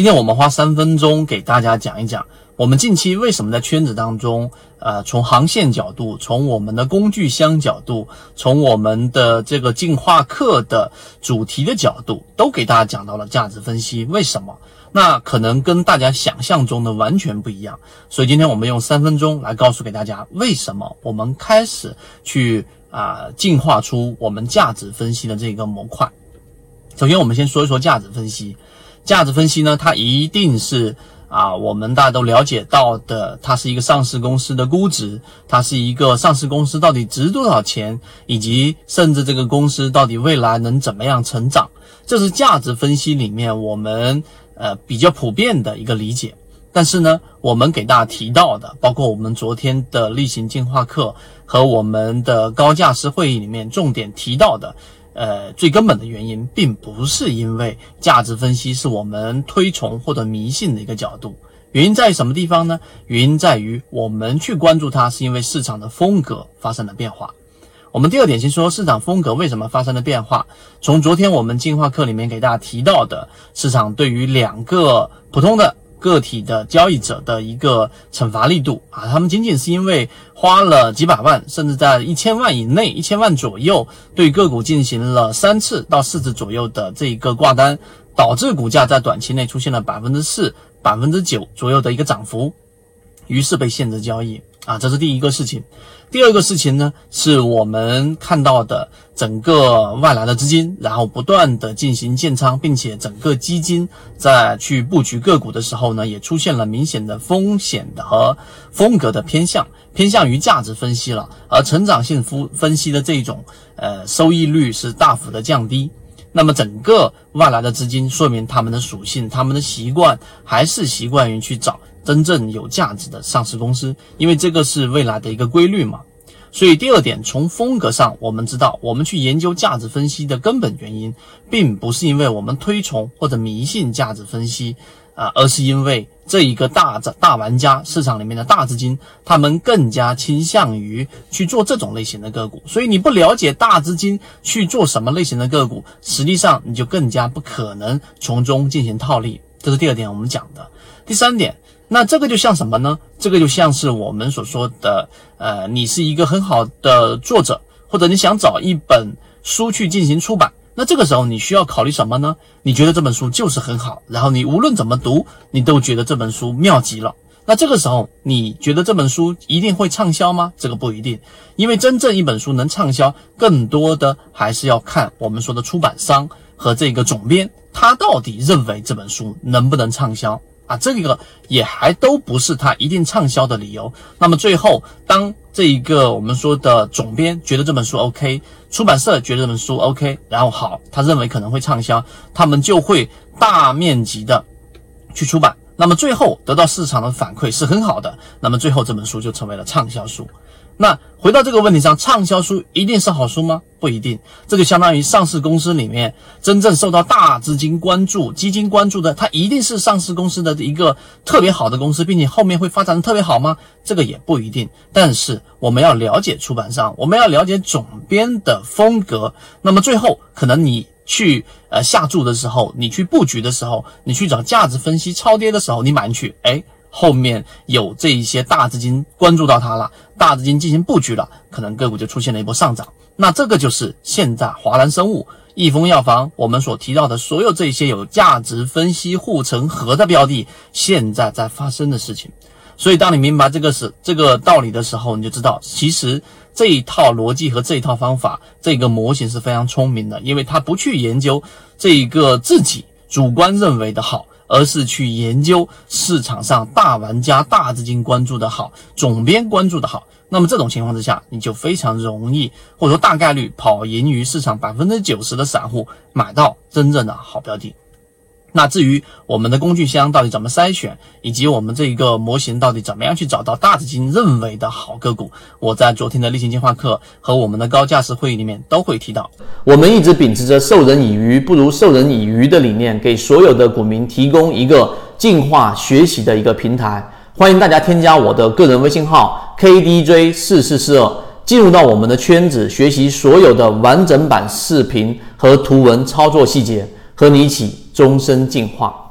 今天我们花三分钟给大家讲一讲，我们近期为什么在圈子当中，呃，从航线角度，从我们的工具箱角度，从我们的这个进化课的主题的角度，都给大家讲到了价值分析。为什么？那可能跟大家想象中的完全不一样。所以今天我们用三分钟来告诉给大家，为什么我们开始去啊进化出我们价值分析的这个模块。首先，我们先说一说价值分析。价值分析呢，它一定是啊，我们大家都了解到的，它是一个上市公司的估值，它是一个上市公司到底值多少钱，以及甚至这个公司到底未来能怎么样成长，这是价值分析里面我们呃比较普遍的一个理解。但是呢，我们给大家提到的，包括我们昨天的例行进化课和我们的高价值会议里面重点提到的。呃，最根本的原因，并不是因为价值分析是我们推崇或者迷信的一个角度，原因在于什么地方呢？原因在于我们去关注它，是因为市场的风格发生了变化。我们第二点先说市场风格为什么发生了变化。从昨天我们进化课里面给大家提到的，市场对于两个普通的。个体的交易者的一个惩罚力度啊，他们仅仅是因为花了几百万，甚至在一千万以内、一千万左右，对个股进行了三次到四次左右的这一个挂单，导致股价在短期内出现了百分之四、百分之九左右的一个涨幅，于是被限制交易。啊，这是第一个事情。第二个事情呢，是我们看到的整个外来的资金，然后不断的进行建仓，并且整个基金在去布局个股的时候呢，也出现了明显的风险的和风格的偏向，偏向于价值分析了，而成长性分分析的这种呃收益率是大幅的降低。那么整个外来的资金，说明他们的属性，他们的习惯还是习惯于去找。真正有价值的上市公司，因为这个是未来的一个规律嘛。所以第二点，从风格上，我们知道，我们去研究价值分析的根本原因，并不是因为我们推崇或者迷信价值分析啊，而是因为这一个大大玩家市场里面的大资金，他们更加倾向于去做这种类型的个股。所以你不了解大资金去做什么类型的个股，实际上你就更加不可能从中进行套利。这是第二点我们讲的。第三点。那这个就像什么呢？这个就像是我们所说的，呃，你是一个很好的作者，或者你想找一本书去进行出版，那这个时候你需要考虑什么呢？你觉得这本书就是很好，然后你无论怎么读，你都觉得这本书妙极了。那这个时候你觉得这本书一定会畅销吗？这个不一定，因为真正一本书能畅销，更多的还是要看我们说的出版商和这个总编，他到底认为这本书能不能畅销。啊，这个也还都不是它一定畅销的理由。那么最后，当这一个我们说的总编觉得这本书 OK，出版社觉得这本书 OK，然后好，他认为可能会畅销，他们就会大面积的去出版。那么最后得到市场的反馈是很好的，那么最后这本书就成为了畅销书。那回到这个问题上，畅销书一定是好书吗？不一定。这就相当于上市公司里面真正受到大资金关注、基金关注的，它一定是上市公司的一个特别好的公司，并且后面会发展的特别好吗？这个也不一定。但是我们要了解出版商，我们要了解总编的风格。那么最后，可能你去呃下注的时候，你去布局的时候，你去找价值分析超跌的时候，你买进去，哎。后面有这一些大资金关注到它了，大资金进行布局了，可能个股就出现了一波上涨。那这个就是现在华兰生物、益丰药房我们所提到的所有这些有价值分析护城河的标的，现在在发生的事情。所以，当你明白这个是这个道理的时候，你就知道，其实这一套逻辑和这一套方法，这个模型是非常聪明的，因为它不去研究这一个自己主观认为的好。而是去研究市场上大玩家、大资金关注的好，总编关注的好，那么这种情况之下，你就非常容易，或者说大概率跑赢于市场百分之九十的散户，买到真正的好标的。那至于我们的工具箱到底怎么筛选，以及我们这一个模型到底怎么样去找到大资金认为的好个股，我在昨天的例行进化课和我们的高价值会议里面都会提到。我们一直秉持着授人以鱼不如授人以渔的理念，给所有的股民提供一个进化学习的一个平台。欢迎大家添加我的个人微信号 KDJ 四四四二，进入到我们的圈子，学习所有的完整版视频和图文操作细节，和你一起。终身进化。